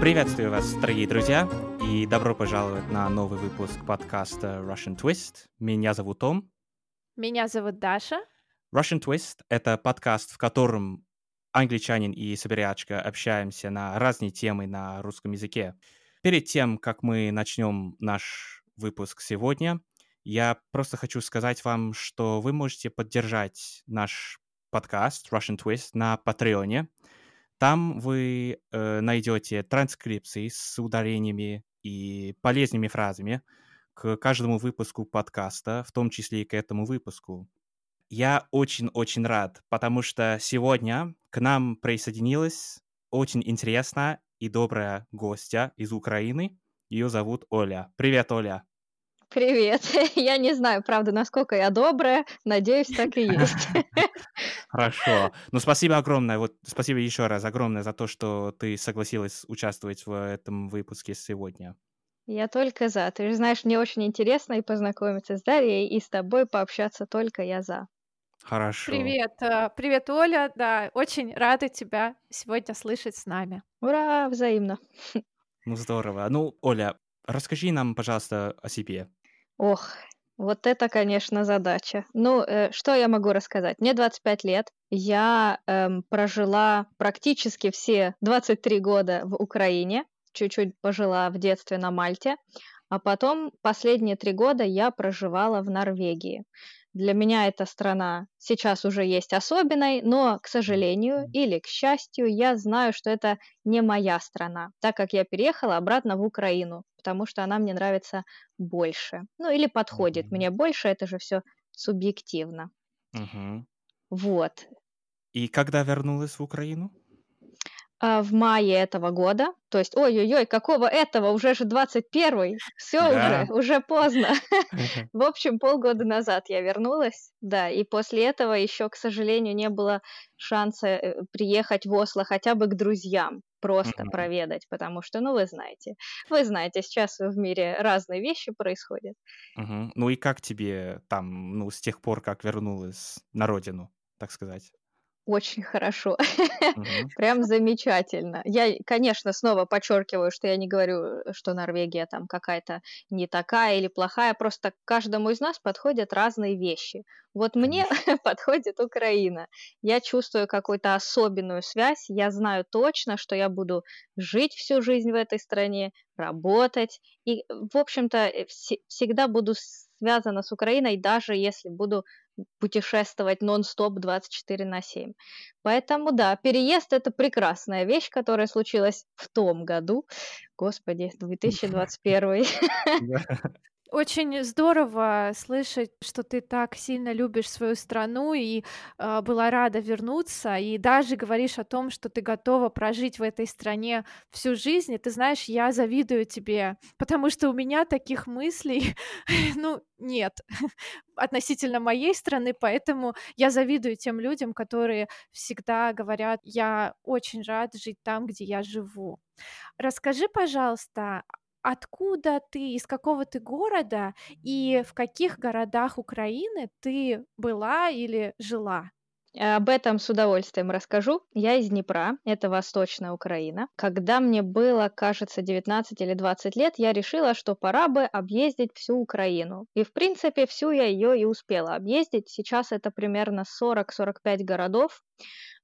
Приветствую вас, дорогие друзья, и добро пожаловать на новый выпуск подкаста Russian Twist. Меня зовут Том. Меня зовут Даша. Russian Twist — это подкаст, в котором англичанин и сибирячка общаемся на разные темы на русском языке. Перед тем, как мы начнем наш выпуск сегодня, я просто хочу сказать вам, что вы можете поддержать наш подкаст Russian Twist на Патреоне. Там вы э, найдете транскрипции с ударениями и полезными фразами к каждому выпуску подкаста, в том числе и к этому выпуску. Я очень-очень рад, потому что сегодня к нам присоединилась очень интересная и добрая гостья из Украины. Ее зовут Оля. Привет, Оля. Привет. Я не знаю, правда, насколько я добрая. Надеюсь, так и есть. Хорошо. Ну, спасибо огромное. Вот спасибо еще раз огромное за то, что ты согласилась участвовать в этом выпуске сегодня. Я только за. Ты же знаешь, мне очень интересно и познакомиться с Дарьей, и с тобой пообщаться только я за. Хорошо. Привет, э, привет, Оля. Да, очень рада тебя сегодня слышать с нами. Ура, взаимно. Ну, здорово. Ну, Оля, расскажи нам, пожалуйста, о себе. Ох, вот это, конечно, задача. Ну, э, что я могу рассказать? Мне 25 лет. Я эм, прожила практически все 23 года в Украине. Чуть-чуть пожила в детстве на Мальте. А потом последние три года я проживала в Норвегии. Для меня эта страна сейчас уже есть особенной, но, к сожалению или к счастью, я знаю, что это не моя страна, так как я переехала обратно в Украину, потому что она мне нравится больше. Ну или подходит мне больше, это же все субъективно. Мгм. Вот. И когда вернулась в Украину? А, в мае этого года. То есть, ой-ой-ой, какого этого? Уже же 21-й. Все Да. уже, уже поздно. В общем, полгода назад я вернулась, да, и после этого еще, к сожалению, не было шанса э, приехать в Осло хотя бы к друзьям, просто Мгм. проведать, потому что, ну, вы знаете, вы знаете, сейчас в мире разные вещи происходят. Мгм. Ну и как тебе там, ну, с тех пор, как вернулась на родину, так сказать? Очень хорошо. Мгм. Прям замечательно. Я, конечно, снова подчеркиваю, что я не говорю, э, что Норвегия там какая-то не такая или плохая, просто каждому из нас подходят разные вещи. Вот мне подходит Украина. Я чувствую какую-то особенную связь, я знаю точно, что я буду жить всю жизнь в этой стране, работать, и, в общем-то, э, все- всегда буду связана с Украиной, даже если буду путешествовать нон-стоп 24 на 7. Поэтому да, переезд это прекрасная вещь, которая случилась в том году. Господи, 2021. Очень здорово слышать, что ты так сильно любишь свою страну и э, была рада вернуться, и даже говоришь о том, что ты готова прожить в этой стране всю жизнь. И ты знаешь, я завидую тебе, потому что у меня таких мыслей, ну, нет относительно моей страны, поэтому я завидую тем людям, которые всегда говорят, я очень рад жить там, где я живу. Расскажи, пожалуйста, откуда ты, из какого ты города и в каких городах Украины ты была или жила? Об этом с удовольствием расскажу. Я из Днепра, это Восточная Украина. Когда мне было, кажется, 19 или 20 лет, я решила, что пора бы объездить всю Украину. И, в принципе, всю я ее и успела объездить. Сейчас это примерно 40-45 городов.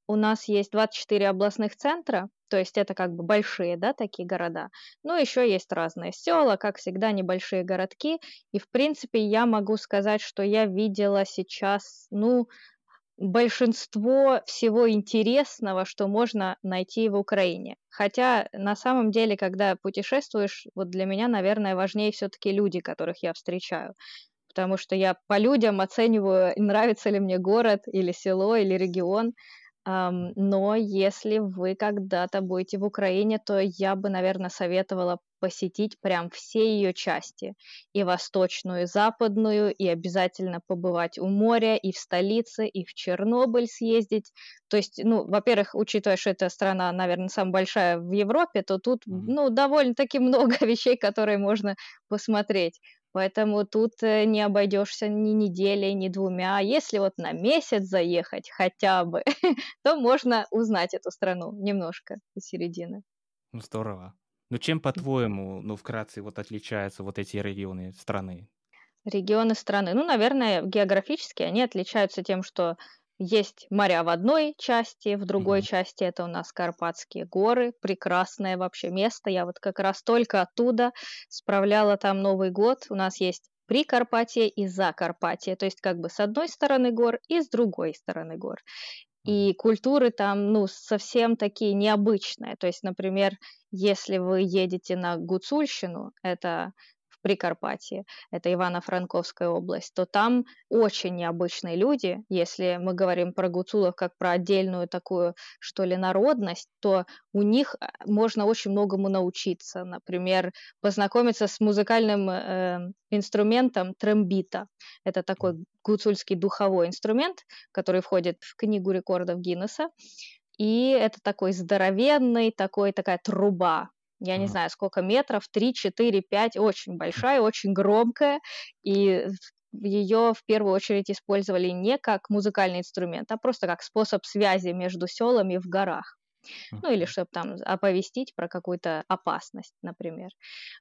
У нас есть 24 областных центра, то есть это как бы большие, да, такие города. Но еще есть разные села, как всегда, небольшие городки. И, в принципе, я могу сказать, что я видела сейчас, ну, большинство всего интересного, что можно найти в Украине. Хотя на самом деле, когда путешествуешь, вот для меня, наверное, важнее все-таки люди, которых я встречаю. Потому что я по людям оцениваю, нравится ли мне город или село или регион. Ам, но если вы когда-то будете в Украине, то я бы, наверное, советовала посетить прям все ее части. И восточную, и западную, и обязательно побывать у моря, и в столице, и в Чернобыль съездить. То есть, ну, во-первых, учитывая, что эта страна, наверное, самая большая в Европе, то тут, ну, довольно-таки много вещей, которые можно посмотреть. Поэтому тут э, не обойдешься ни неделей, ни двумя. Если вот на месяц заехать хотя бы, то можно узнать эту страну немножко из середины. Ну, здорово. Ну, чем, по-твоему, ну, вкратце, вот отличаются вот эти регионы страны? Регионы страны. Ну, наверное, географически они отличаются тем, что есть моря в одной части, в другой Мгм. части это у нас Карпатские горы, прекрасное вообще место. Я вот как раз только оттуда справляла там Новый год. У нас есть Прикарпатье и Закарпатье, то есть как бы с одной стороны гор и с другой стороны гор. И культуры там, ну, совсем такие необычные. То есть, например, если вы едете на Гуцульщину, это Прикарпатье, это Ивано-Франковская область, то там очень необычные люди. Если мы говорим про гуцулов как про отдельную такую, что ли, народность, то у них а, можно очень многому научиться. Например, познакомиться с музыкальным э, инструментом трембита. Это такой гуцульский духовой инструмент, который входит в книгу рекордов Гиннесса. И это такой здоровенный, такой, такая труба. Я не знаю, сколько метров, 3, 4, 5, очень большая, очень громкая. И ее в первую очередь использовали не как музыкальный инструмент, а просто как способ связи между селами в горах. Ну или чтобы там оповестить про какую-то опасность, например.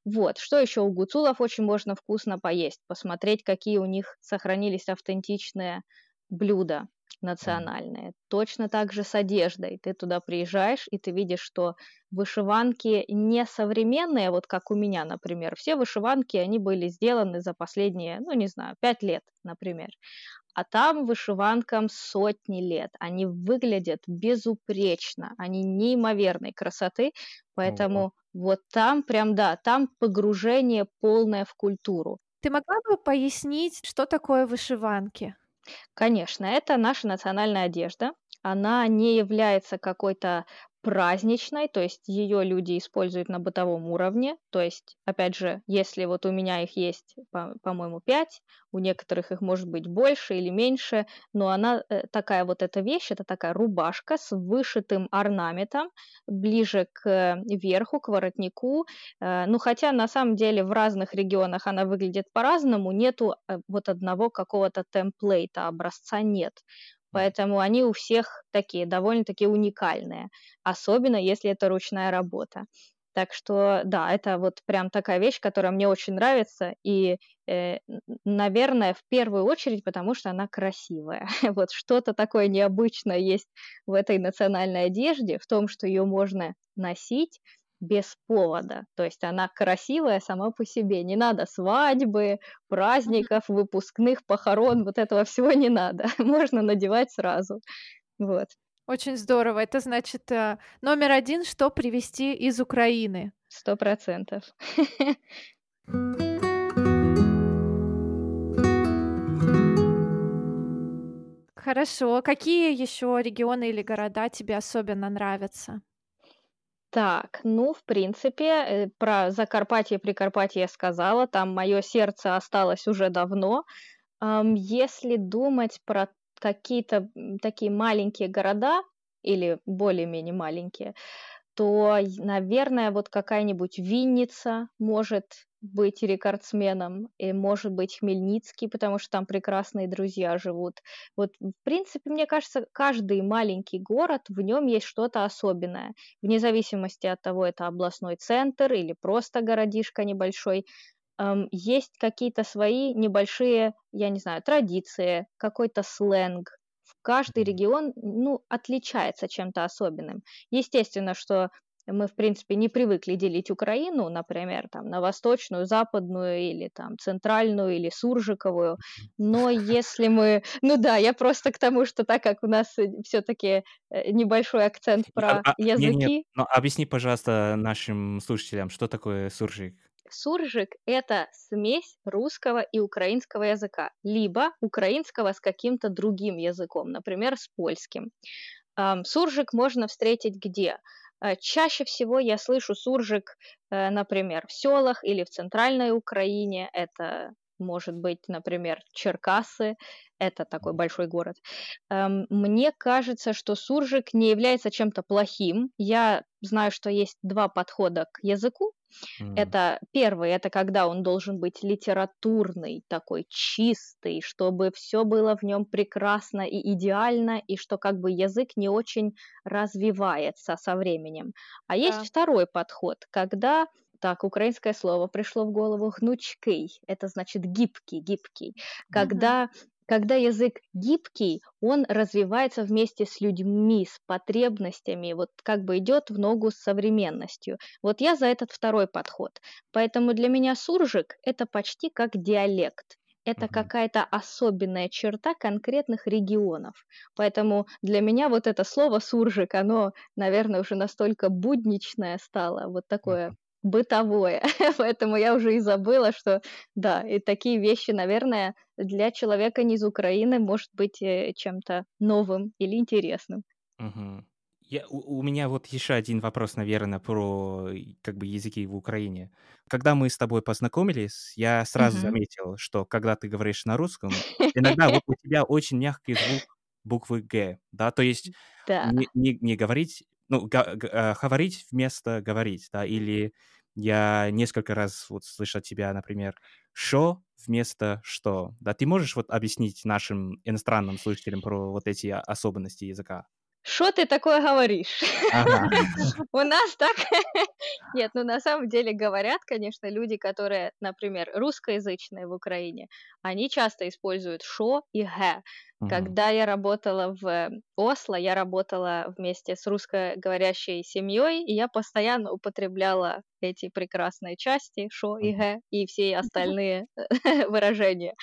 Вот. Что еще у гуцулов очень можно вкусно поесть, посмотреть, какие у них сохранились автентичные блюда национальные. Точно так же с одеждой. Ты туда приезжаешь, и ты видишь, что вышиванки не современные, вот как у меня, например. Все вышиванки, они были сделаны за последние, ну не знаю, пять лет, например. А там вышиванкам сотни лет. Они выглядят безупречно, они неимоверной красоты, Ого. поэтому вот там прям, да, там погружение полное в культуру. Ты могла бы пояснить, что такое вышиванки? Конечно, это наша национальная одежда. Она не является какой-то праздничной, то есть ее люди используют на бытовом уровне. То есть, опять же, если вот у меня их есть, по- по-моему, 5, у некоторых их может быть больше или меньше, но она э, такая вот эта вещь, это такая рубашка с вышитым орнаментом ближе к э, верху, к воротнику. Э, Ну, хотя на самом деле в разных регионах она выглядит по-разному, нету вот одного какого-то темплейта, образца нет. Поэтому они у всех такие, довольно-таки уникальные, особенно если это ручная работа. Так что да, это вот прям такая вещь, которая мне очень нравится, и, э, наверное, в первую очередь, потому что она красивая. Вот что-то такое необычное есть в этой национальной одежде, в том, что ее можно носить без повода. То есть она красивая сама по себе. Не надо свадьбы, праздников, выпускных, похорон, вот этого всего не надо. Можно надевать сразу. Вот. Очень здорово. Это значит, э, номер один, что привезти из Украины. Сто процентов. Хорошо. Какие еще регионы или города тебе особенно нравятся? Так, ну, в принципе, э, про Закарпатье, Прикарпатье я сказала, там мое сердце осталось уже давно. Если думать про какие-то такие маленькие города или более-менее маленькие, то, наверное, вот какая-нибудь Винница может быть рекордсменом, и может быть Хмельницкий, потому что там прекрасные друзья живут. Вот, в принципе, мне кажется, каждый маленький город, в нем есть что-то особенное, вне зависимости от того, это областной центр или просто городишко небольшой, ам, есть какие-то свои небольшие, я не знаю, традиции, какой-то сленг. Каждый регион, ну, отличается чем-то особенным. Естественно, что мы, в принципе, не привыкли делить Украину, например, там, на восточную, западную или там центральную или суржиковую. Но если мы... Ну да, я просто к тому, что так как у нас все-таки небольшой акцент а- про а- не, нет, языки, но объясни, пожалуйста, нашим слушателям, что такое суржик? Суржик– это смесь русского и украинского языка, либо украинского с каким-то другим языком, например, с польским. Суржик можно встретить где? Э, Чаще всего я слышу суржик, э, например, в селах или в центральной Украине. Это может быть, например, Черкасы, это такой большой город. Эм, мне кажется, что суржик не является чем-то плохим. Я знаю, что есть два подхода к языку. Mm. Это первый, это когда он должен быть литературный, такой чистый, чтобы все было в нем прекрасно и идеально, и что как бы язык не очень развивается со временем. А есть да. второй подход, когда так, украинское слово пришло в голову гнучкий, это значит гибкий, гибкий, когда uh-huh когда язык гибкий, он развивается вместе с людьми, с потребностями, вот как бы идет в ногу с современностью. Вот я за этот второй подход. Поэтому для меня суржик – это почти как диалект. Это uh-huh. какая-то особенная черта конкретных регионов. Поэтому для меня вот это слово суржик, оно, наверное, уже настолько будничное стало, вот такое бытовое. Поэтому я уже и забыла, что да, и такие вещи, наверное, для человека не из Украины может быть э, чем-то новым или интересным. Угу. Я, у, у меня вот еще один вопрос, наверное, про как бы языки в Украине. Когда мы с тобой познакомились, я сразу угу. заметил, что когда ты говоришь на русском, иногда вот у тебя очень мягкий звук буквы Г, да, то есть да. Не, не, не говорить ну, э, говорить вместо говорить, да, или я несколько раз вот слышал от тебя, например, «шо» вместо «что», да, ты можешь вот объяснить нашим иностранным слушателям про вот эти особенности языка? Что ты такое говоришь? Ага. У нас так... Нет, ну на самом деле говорят, конечно, люди, которые, например, русскоязычные в Украине, они часто используют «шо» и «г». Когда я работала в Осло, я работала вместе с русскоговорящей семьей, и я постоянно употребляла эти прекрасные части «шо» и «г» и все остальные выражения.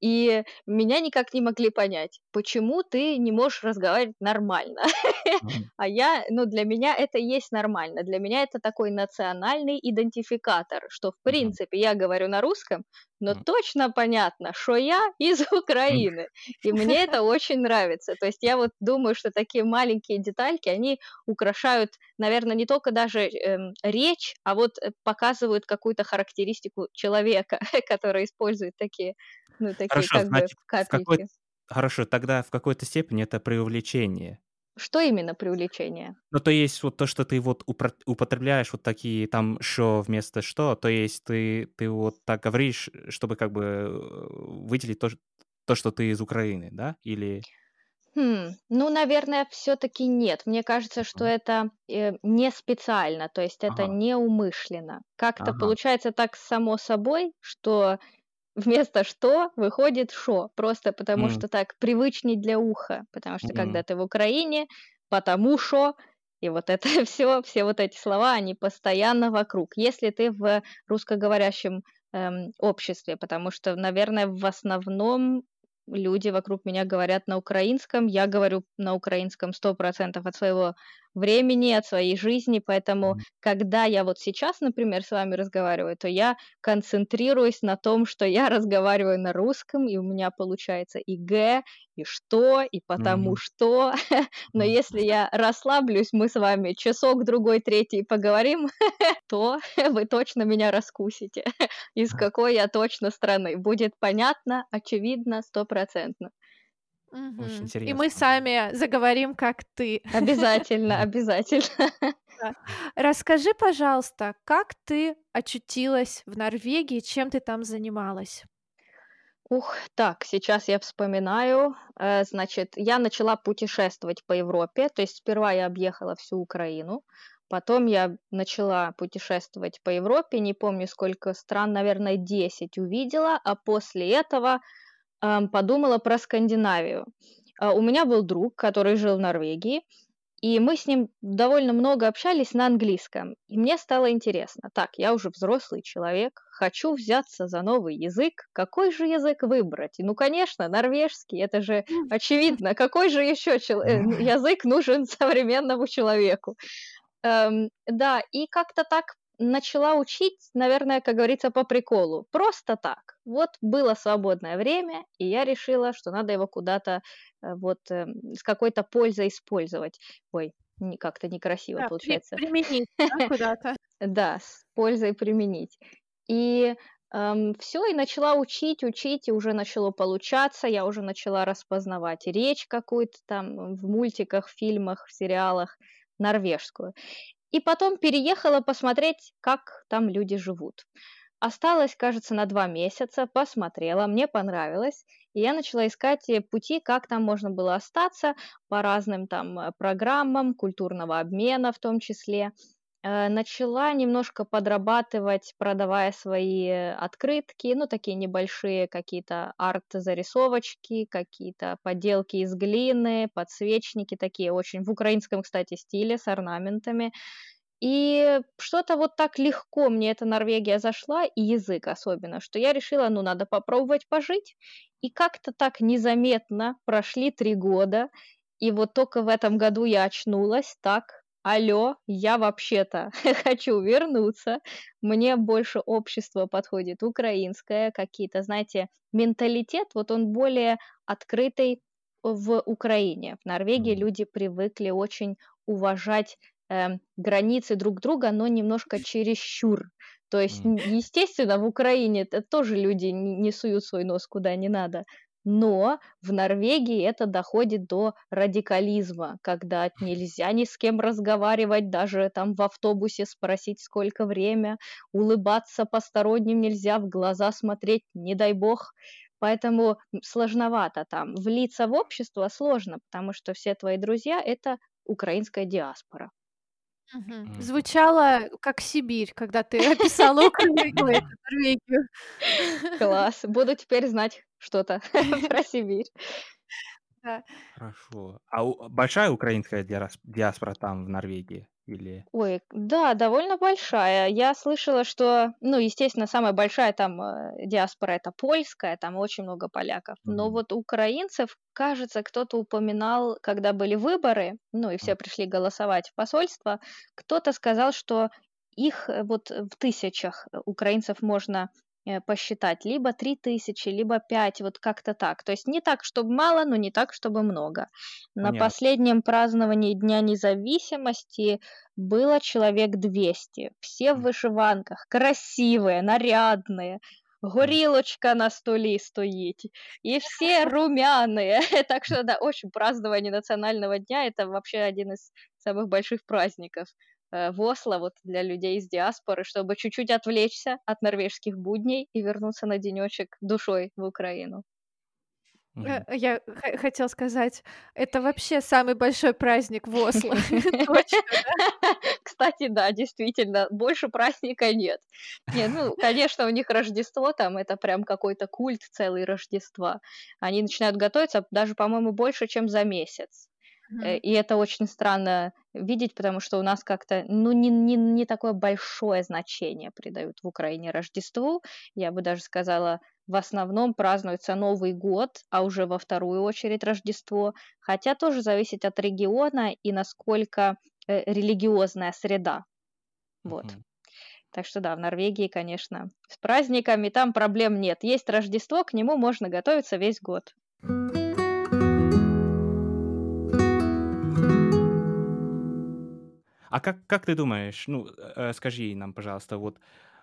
И меня никак не могли понять, почему ты не можешь разговаривать нормально. а я, ну, для меня это и есть нормально. Для меня это такой национальный идентификатор, что, в принципе, я говорю на русском, но точно понятно, что я из Украины. И мне это очень нравится. То есть я вот думаю, что такие маленькие детальки, они украшают, наверное, не только даже эм, речь, а вот э, показывают какую-то характеристику человека, который использует такие ну, такие Хорошо, как значит, бы капельки. Хорошо, тогда в какой-то степени это преувеличение. Что именно преувеличение? Ну, то есть вот то, что ты вот употребляешь вот такие там «что» вместо «что», то есть ты, ты вот так говоришь, чтобы как бы выделить то, то, что ты из Украины, да? Или... Хм, ну, наверное, все-таки нет. Мне кажется, что это э, не специально, то есть это Ага, неумышленно. Как-то ага. получается так само собой, что вместо что выходит шо, просто потому М, что так привычней для уха, потому что когда м, ты в Украине, потому что, и вот это все, все вот эти слова, они постоянно вокруг. Если ты в русскоговорящем эм, обществе, потому что, наверное, в основном люди вокруг меня говорят на украинском, я говорю на украинском 100% от своего времени, от своей жизни, поэтому, Мгм. когда я вот сейчас, например, с вами разговариваю, то я концентрируюсь на том, что я разговариваю на русском, и у меня получается и «г», и «что», и «потому Мгм. что». Но Мгм. если я расслаблюсь, мы с вами часок, другой, третий поговорим, то вы точно меня раскусите, из какой я точно страны. Будет понятно, очевидно, стопроцентно. Очень И мы интересно. сами заговорим, как ты. Обязательно, обязательно. Да. Расскажи, пожалуйста, как ты очутилась в Норвегии, чем ты там занималась? Ух, так, сейчас я вспоминаю. Э, Значит, я начала путешествовать по Европе, то есть сперва я объехала всю Украину, потом я начала путешествовать по Европе, не помню сколько стран, наверное, 10 увидела, а после этого подумала про Скандинавию. А, У меня был друг, который жил в Норвегии, и мы с ним довольно много общались на английском. И мне стало интересно. Так, я уже взрослый человек, хочу взяться за новый язык. Какой же язык выбрать? И, ну, конечно, норвежский. Это же очевидно. Какой же еще чел- э, язык нужен современному человеку? Эм, да, и как-то так начала учить, наверное, как говорится, по приколу. Просто так. Вот было свободное время, и я решила, что надо его куда-то э, вот э, с какой-то пользой использовать. Ой, как-то некрасиво Да, получается. применить да, куда-то. Да, с пользой применить. И Эм, все, и начала учить, учить, и уже начало получаться. Я уже начала распознавать речь какую-то там в мультиках, фильмах, сериалах норвежскую. И потом переехала посмотреть, как там люди живут. Осталось, кажется, на два месяца, посмотрела, мне понравилось, и я начала искать э, пути, как там можно было остаться по разным там э, программам культурного обмена в том числе. Э, начала немножко подрабатывать, продавая свои открытки, ну, такие небольшие какие-то арт-зарисовочки, какие-то поделки из глины, подсвечники такие очень в украинском, кстати, стиле с орнаментами. И что-то вот так легко мне эта Норвегия зашла, и язык особенно, что я решила, ну, надо попробовать пожить. И как-то так незаметно прошли три года, и вот только в этом году я очнулась, так, алло, я вообще-то хочу вернуться, мне больше общество подходит, украинское, какие-то, знаете, менталитет, вот он более открытый в Украине. В Норвегии люди привыкли очень уважать э, границы друг друга, но немножко чересчур. То есть, естественно, в Украине тоже люди не суют свой нос куда не надо. Но в Норвегии это доходит до радикализма, когда нельзя ни с кем разговаривать, даже там в автобусе спросить, сколько время, улыбаться посторонним нельзя, в глаза смотреть, не дай бог. Поэтому сложновато там. Влиться в общество сложно, потому что все твои друзья – это украинская диаспора. Мгм. Звучало как Сибирь, когда ты описала Украину, Норвегию. Класс. Буду теперь знать что-то про Сибирь. Да. Хорошо. А у- большая украинская диас- диаспора там, в Норвегии? Или... Ой, да, довольно большая. Я слышала, что, ну, естественно, самая большая там э, диаспора это польская, там очень много поляков. Но Мгм. вот украинцев, кажется, кто-то упоминал, когда были выборы, ну и все пришли голосовать в посольство, кто-то сказал, что их э, вот в тысячах э, украинцев можно посчитать, либо три тысячи, либо пять, вот как-то так. То есть не так, чтобы мало, но не так, чтобы много. На Понятно. последнем праздновании Дня независимости было человек 200. Все в М. вышиванках, красивые, нарядные. Горілочка на столі стоїть, и все румяные. Так что, да, очень празднование национального дня – это вообще один из самых больших праздников э, в Осло вот для людей из диаспоры, чтобы чуть-чуть отвлечься от норвежских будней и вернуться на денечек душой в Украину. Э, Я х- хотела сказать, это вообще самый большой праздник в Осло. Кстати, да, действительно, больше праздника нет. Не, ну, конечно, у них Рождество, там это прям какой-то культ целый Рождества. Они начинают готовиться даже, по-моему, больше, чем за месяц. Э. И это очень странно видеть, потому что у нас как-то, ну, не, не, не такое большое значение придают в Украине Рождеству. Я бы даже сказала, в основном празднуется Новый год, а уже во вторую очередь Рождество. Хотя тоже зависит от региона и насколько э, религиозная среда. Вот. Мгм. Так что да, в Норвегии, конечно, с праздниками там проблем нет. Есть Рождество, к нему можно готовиться весь год. А как, как ты думаешь, ну, э, скажи нам, пожалуйста, вот,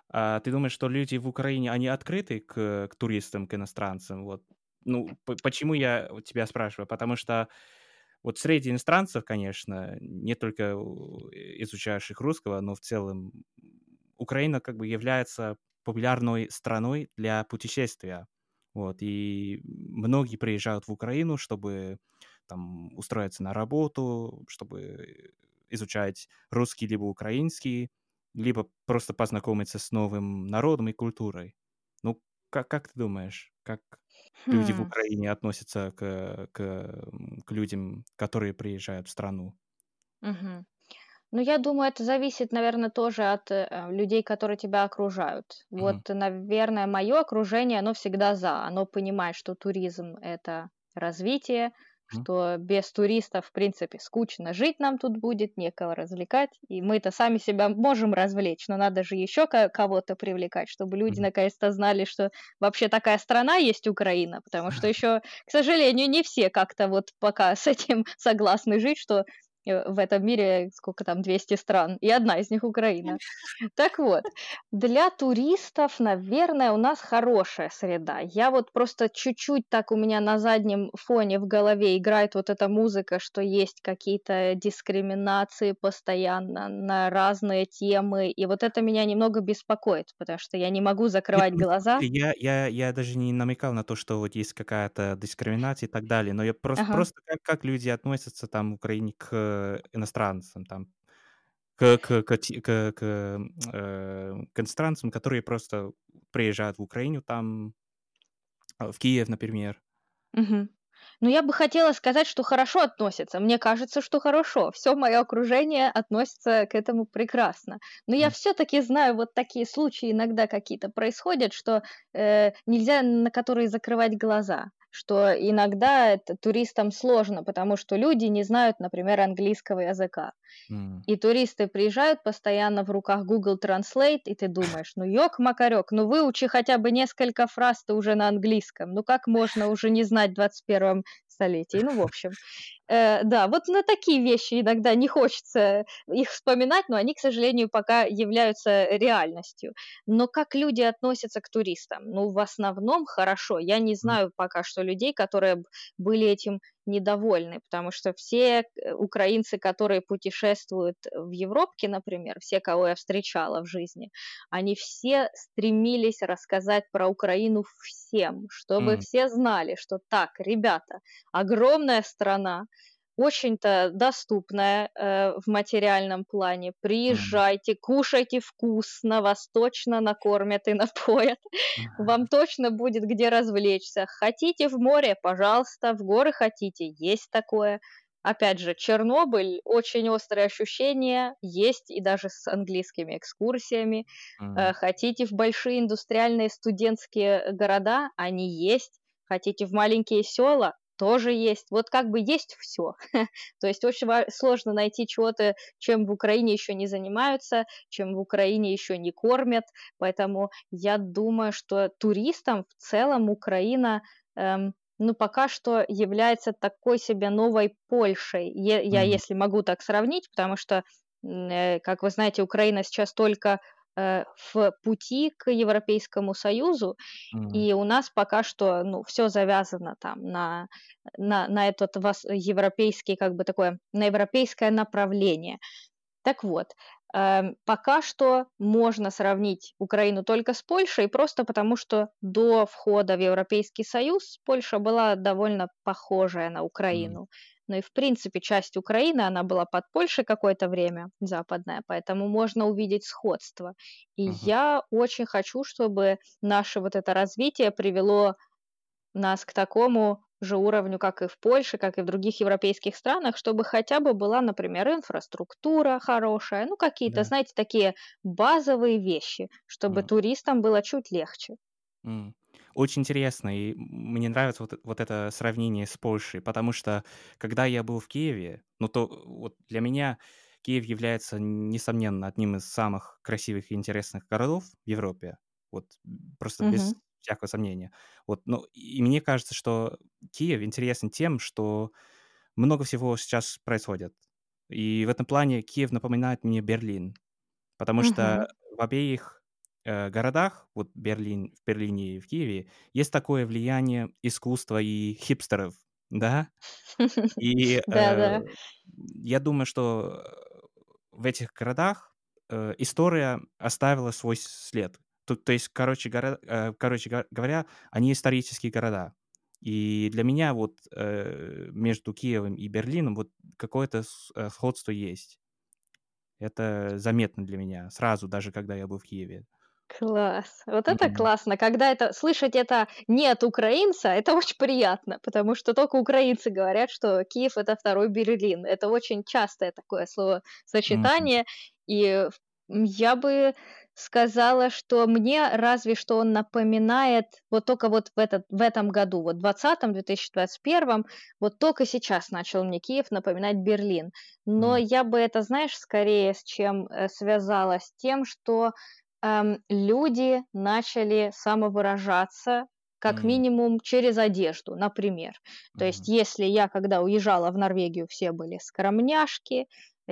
а, ты думаешь, что люди в Украине, они открыты к, к туристам, к иностранцам? Вот, ну, почему я тебя спрашиваю? Потому что вот среди иностранцев, конечно, не только изучающих русского, но в целом Украина как бы является популярной страной для путешествия. Вот, и многие приезжают в Украину, чтобы там устроиться на работу, чтобы изучать русский либо украинский, либо просто познакомиться с новым народом и культурой. Ну, как, как ты думаешь, как люди в Хм. Украине относятся к, к, к людям, которые приезжают в страну? Мгм. Ну, я думаю, это зависит, наверное, тоже от э, людей, которые тебя окружают. Вот, Мгм. наверное, мое окружение, оно всегда за. Оно понимает, что туризм– это развитие. Что без туристов, в принципе, скучно жить нам тут будет, некого развлекать. И мы-то сами себя можем развлечь, но надо же еще ко- кого-то привлекать, чтобы люди наконец-то знали, что вообще такая страна есть Украина. Потому что еще, к сожалению, не все как-то вот пока с этим согласны жить, что в этом мире, сколько там, 200 стран, и одна из них Украина. Так вот, для туристов, наверное, у нас хорошая среда. Я вот просто чуть-чуть так у меня на заднем фоне в голове играет вот эта музыка, что есть какие-то дискриминации постоянно на разные темы, и вот это меня немного беспокоит, потому что я не могу закрывать глаза. Я, я, я даже не намекал на то, что вот есть какая-то дискриминация и так далее, но я просто, Ага. просто как, как люди относятся там в Украине к иностранцам, там, к, к, к, к, к, э, к иностранцам, которые просто приезжают в Украину, там, э, в Киев, например. Мгм. Ну, я бы хотела сказать, что хорошо относятся. Мне кажется, что хорошо. Все мое окружение относится к этому прекрасно. Но я все-таки знаю, вот такие случаи иногда какие-то происходят, что э, нельзя на которые закрывать глаза. Что иногда это туристам сложно, потому что люди не знают, например, английского языка. м, И туристы приезжают постоянно в руках Google Translate, и ты думаешь, ну ёк-макарёк, ну выучи хотя бы несколько фраз ты уже на английском. Ну как можно уже не знать в 21 столетии? Ну, в общем, э, да, вот на такие вещи иногда не хочется их вспоминать, но они, к сожалению, пока являются реальностью. Но как люди относятся к туристам? Ну, в основном хорошо. Я не знаю пока что людей, которые были этим недовольны, потому что все э, украинцы, которые путешествуют в Европке, например, все, кого я встречала в жизни, они все стремились рассказать про Украину всем, чтобы м, все знали, что так, ребята, огромная страна, очень-то доступная э, в материальном плане. Приезжайте, кушайте вкусно, вас точно накормят и напоят. Вам точно будет где развлечься. Хотите в море, пожалуйста, в горы хотите, есть такое. Опять же, Чернобыль, очень острые ощущения, есть и даже с английскими экскурсиями. Э, м, Хотите в большие индустриальные студентские города, они есть. Хотите в маленькие села, тоже есть. Вот как бы есть все. То есть очень сложно найти чего-то, чем в Украине еще не занимаются, чем в Украине еще не кормят. Поэтому я думаю, что туристам в целом Украина, эм, ну, пока что является такой себе новой Польшей. Я, м, если могу так сравнить, потому что, э, как вы знаете, Украина сейчас только э, в пути к Европейскому Союзу, м, и у нас пока что, ну, все завязано там на на на этот вос европейский, как бы такое, на европейское направление. Так вот, эм, пока что можно сравнить Украину только с Польшей, просто потому что до входа в Европейский Союз Польша была довольно похожая на Украину. Ну и в принципе часть Украины, она была под Польшей какое-то время, западная, поэтому можно увидеть сходство. И мгм, я очень хочу, чтобы наше вот это развитие привело нас к такому же уровню, как и в Польше, как и в других европейских странах, чтобы хотя бы была, например, инфраструктура хорошая, ну какие-то, да, знаете, такие базовые вещи, чтобы м. туристам было чуть легче. М. Очень интересно, и мне нравится вот, вот это сравнение с Польшей, потому что когда я был в Киеве, ну то э, вот для меня Киев является, несомненно, одним из самых красивых и интересных городов в Европе, вот просто Мгм. без всякого сомнения. Вот, ну, и мне кажется, что Киев интересен тем, что много всего сейчас происходит. И в этом плане Киев напоминает мне Берлин. Потому Мгм. что в обеих, э, городах, вот Берлин в Берлине и в Киеве, есть такое влияние искусства и хипстеров, да. И, э, я думаю, что, э, в этих городах, история оставила свой след. Тут, то есть, короче гора э, короче говоря, они исторические города. И для меня вот, между Киевом и Берлином вот какое-то сходство есть. Это заметно для меня сразу, даже когда я был в Киеве. Класс. Вот это М, классно. Когда это слышать это не от украинца, это очень приятно, потому что только украинцы говорят, что Киев- это второй Берлин. Это очень частое такое словосочетание. И, в м, я бы сказала, что мне разве что он напоминает вот только вот в этот в этом году, вот тысячи двадцать первом, вот только сейчас начал мне Киев напоминать Берлин. Но м, я бы это, знаешь, скорее с чем, э, связала? С тем, что Ам, люди начали самовыражаться как mm. минимум через одежду, например. То mm. есть, если я, когда уезжала в Норвегию, все были скромняшки,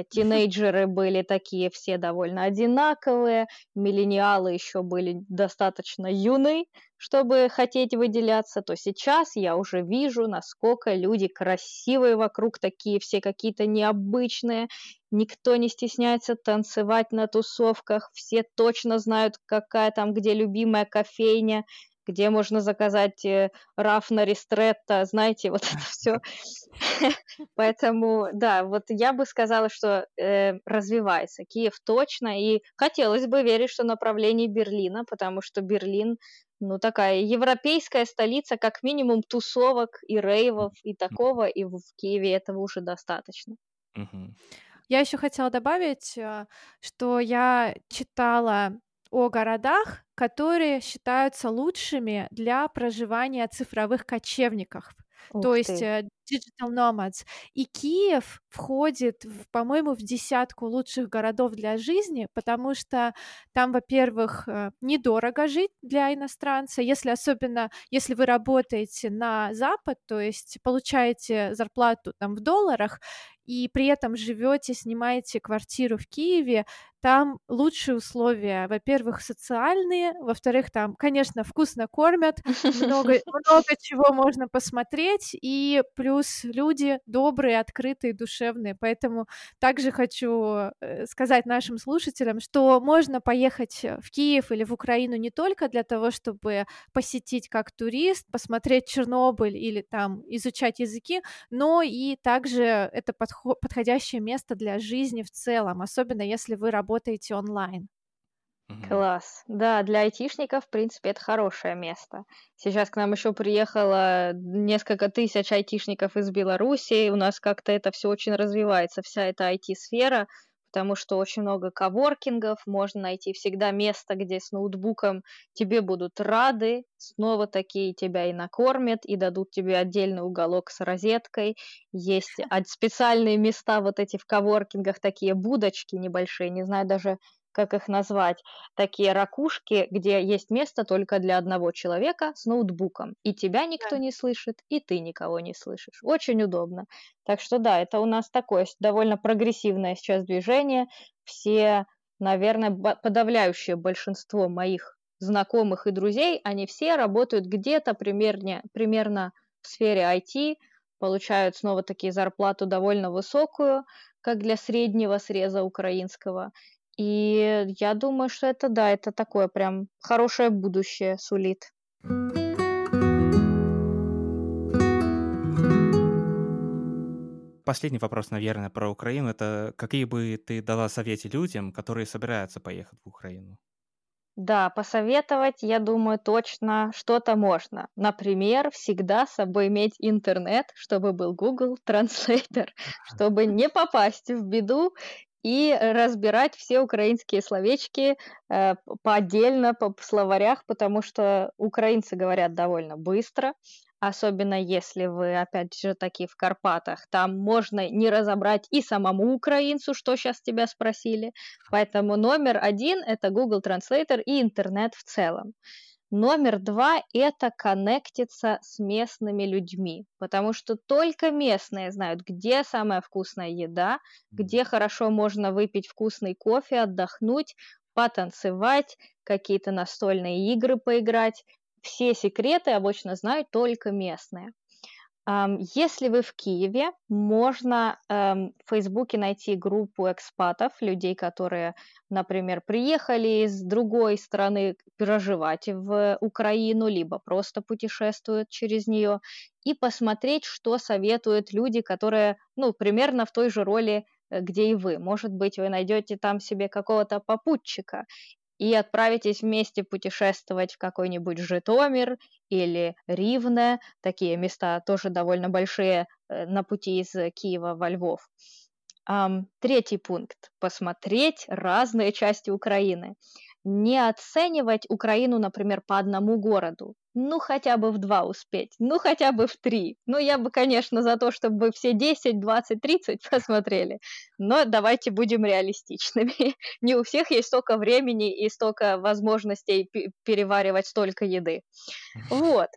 Тинейджеры были такие все довольно одинаковые, миллениалы еще были достаточно юны, чтобы хотеть выделяться, то сейчас я уже вижу, насколько люди красивые вокруг, такие все какие-то необычные, никто не стесняется танцевать на тусовках, все точно знают, какая там где любимая кофейня, где можно заказать э, рафна ристретто, знаете, вот это все. Поэтому, да, вот я бы сказала, что э, развивается Киев точно, и хотелось бы верить, что направление Берлина, потому что Берлин, ну, такая европейская столица, как минимум тусовок и рейвов и такого, и в Киеве этого уже достаточно. Я еще хотела добавить, э, что я читала о городах, которые считаются лучшими для проживания цифровых кочевников. Ух то ты. есть э, Digital Nomads. И Киев входит, в, по-моему, в десятку лучших городов для жизни, потому что там, во-первых, э, недорого жить для иностранца, если особенно, если вы работаете на Запад, то есть получаете зарплату там в долларах, и при этом живете, снимаете квартиру в Киеве, там лучшие условия, во-первых, социальные, во-вторых, там, конечно, вкусно кормят, много, много чего можно посмотреть, и плюс люди добрые, открытые, душевные. Поэтому также хочу э, сказать нашим слушателям, что можно поехать в Киев или в Украину не только для того, чтобы посетить как турист, посмотреть Чернобыль или там изучать языки, но и также это подходящее место для жизни в целом, особенно если вы работаете работаете онлайн. Класс. Да, для айтишников, в принципе, это хорошее место. Сейчас к нам еще приехало несколько тысяч айтишников из Беларуси. У нас как-то это все очень развивается, вся эта IT-сфера потому что очень много коворкингов, можно найти всегда место, где с ноутбуком тебе будут рады, снова такие тебя и накормят, и дадут тебе отдельный уголок с розеткой. Есть специальные места вот эти в коворкингах, такие будочки небольшие, не знаю даже, как их назвать, такие ракушки, где есть место только для одного человека с ноутбуком. И тебя никто да. не слышит, и ты никого не слышишь. Очень удобно. Так что да, это у нас такое довольно прогрессивное сейчас движение. Все, наверное, подавляющее большинство моих знакомых и друзей, они все работают где-то примерно, примерно в сфере IT, получают снова такие зарплату довольно высокую, как для среднего среза украинского. И я думаю, что это да, это такое прям хорошее будущее сулит. Последний вопрос, наверное, про Украину. Это какие бы ты дала советы людям, которые собираются поехать в Украину? Да, посоветовать, я думаю, точно что-то можно. Например, всегда с собой иметь интернет, чтобы был Google Translator, чтобы не попасть в беду и разбирать все украинские словечки э, по отдельно по словарях, потому что украинцы говорят довольно быстро, особенно если вы, опять же, таки в Карпатах, там можно не разобрать и самому украинцу, что сейчас тебя спросили. Поэтому номер один – это Google Translator и интернет в целом. Номер два – это коннектиться с местными людьми, потому что только местные знают, где самая вкусная еда, где хорошо можно выпить вкусный кофе, отдохнуть, потанцевать, какие-то настольные игры поиграть. Все секреты обычно знают только местные. Если вы в Киеве, можно эм, в Фейсбуке найти группу экспатов, людей, которые, например, приехали из другой страны проживать в Украину, либо просто путешествуют через нее, и посмотреть, что советуют люди, которые, ну, примерно в той же роли, э, где и вы. Может быть, вы найдете там себе какого-то попутчика, и отправитесь вместе путешествовать в какой-нибудь Житомир или Ривне, такие места тоже довольно большие э, на пути из Киева во Львов. Третий пункт – посмотреть разные части Украины не оценивать Украину, например, по одному городу. Ну, хотя бы в два успеть, ну, хотя бы в три. Ну, я бы, конечно, за то, чтобы все 10, 20, 30 посмотрели. Но давайте будем реалистичными. Не у всех есть столько времени и столько возможностей переваривать столько еды. Вот.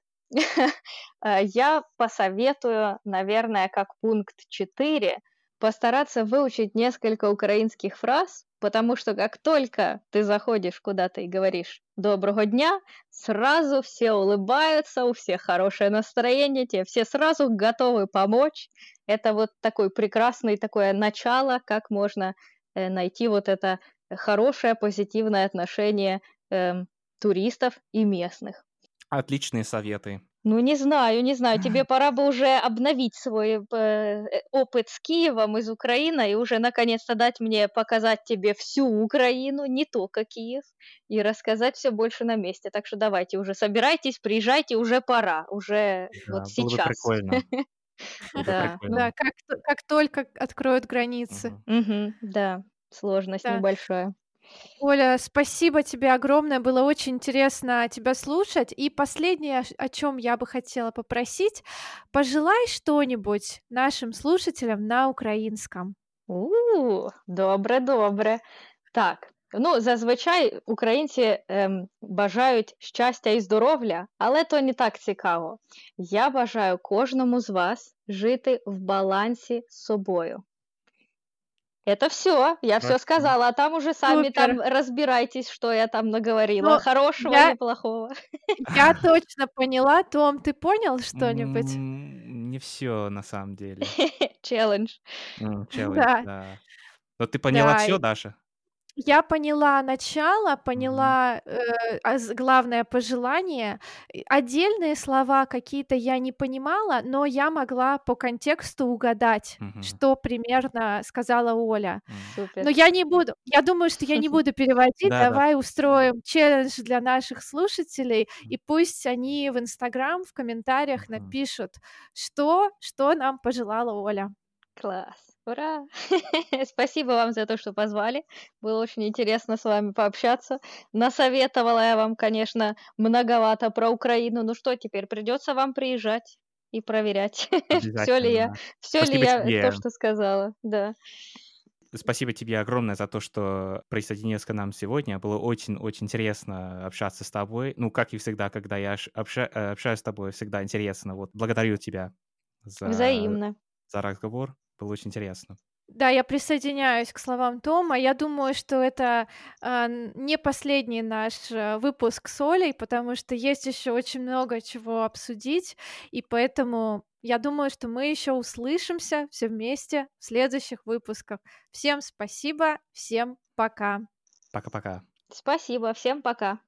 Э, я посоветую, наверное, как пункт 4, постараться выучить несколько украинских фраз, потому что как только ты заходишь куда-то и говоришь «доброго дня», сразу все улыбаются, у всех хорошее настроение, тебе все сразу готовы помочь. Это вот такой прекрасный такое начало, как можно э, найти вот это хорошее позитивное отношение э, туристов и местных. Отличные советы. Ну, не знаю, не знаю. Тебе пора бы уже обновить свой э, э, опыт с Киевом из Украины и уже наконец-то дать мне показать тебе всю Украину, не только Киев, и рассказать все больше на месте. Так что давайте уже собирайтесь, приезжайте, уже пора, уже Да, вот сейчас. прикольно. Да. прикольно. Да, как, как только откроют границы. Да, сложность Да. небольшая. Оля, спасибо тебе огромное, было очень интересно тебя слушать. И последнее, ш- о чем я бы хотела попросить, пожелай что-нибудь нашим слушателям на украинском. У, добре, добре. Так, ну зазвичай українці ем, бажають щастя і здоров'я, але то не так цікаво. Я бажаю кожному з вас жити в балансі з собою. это все, я все сказала, а там уже сами Супер. там разбирайтесь, что я там наговорила, Ну, хорошего я- или плохого. Я точно поняла. Том, ты понял что-нибудь? Не все на самом деле. Челлендж. Челлендж, Да. да. Но ты поняла все, Даша? Я поняла начало, поняла э, а главное пожелание. И Отдельные слова какие-то я не понимала, но я могла по контексту угадать, Мгм. что примерно сказала Оля. М. Супер. Но я не буду, я думаю, что я не буду переводить. Да-да. Давай устроим челлендж для наших слушателей, и пусть они в Инстаграм, в комментариях Мгм. напишут, что, что нам пожелала Оля. Класс! Ура! Спасибо вам за то, что позвали. Было очень интересно с вами пообщаться. Насоветовала я вам, конечно, многовато про Украину. Ну что, теперь придется вам приезжать и проверять, все ли я, все ли я тебе. то, что сказала. Да. Спасибо тебе огромное за то, что присоединился к нам сегодня. Было очень-очень интересно общаться с тобой. Ну, как и всегда, когда я обща- э, общаюсь с тобой, всегда интересно. Вот, благодарю тебя за, Взаимно. за разговор. Было очень интересно. Да, я присоединяюсь к словам Тома. Я думаю, что это н- не последний наш э, выпуск с Олей, потому что есть еще очень много чего обсудить, и поэтому я думаю, что мы еще услышимся все вместе в следующих выпусках. Всем спасибо, всем пока. Пока-пока. Спасибо, всем пока.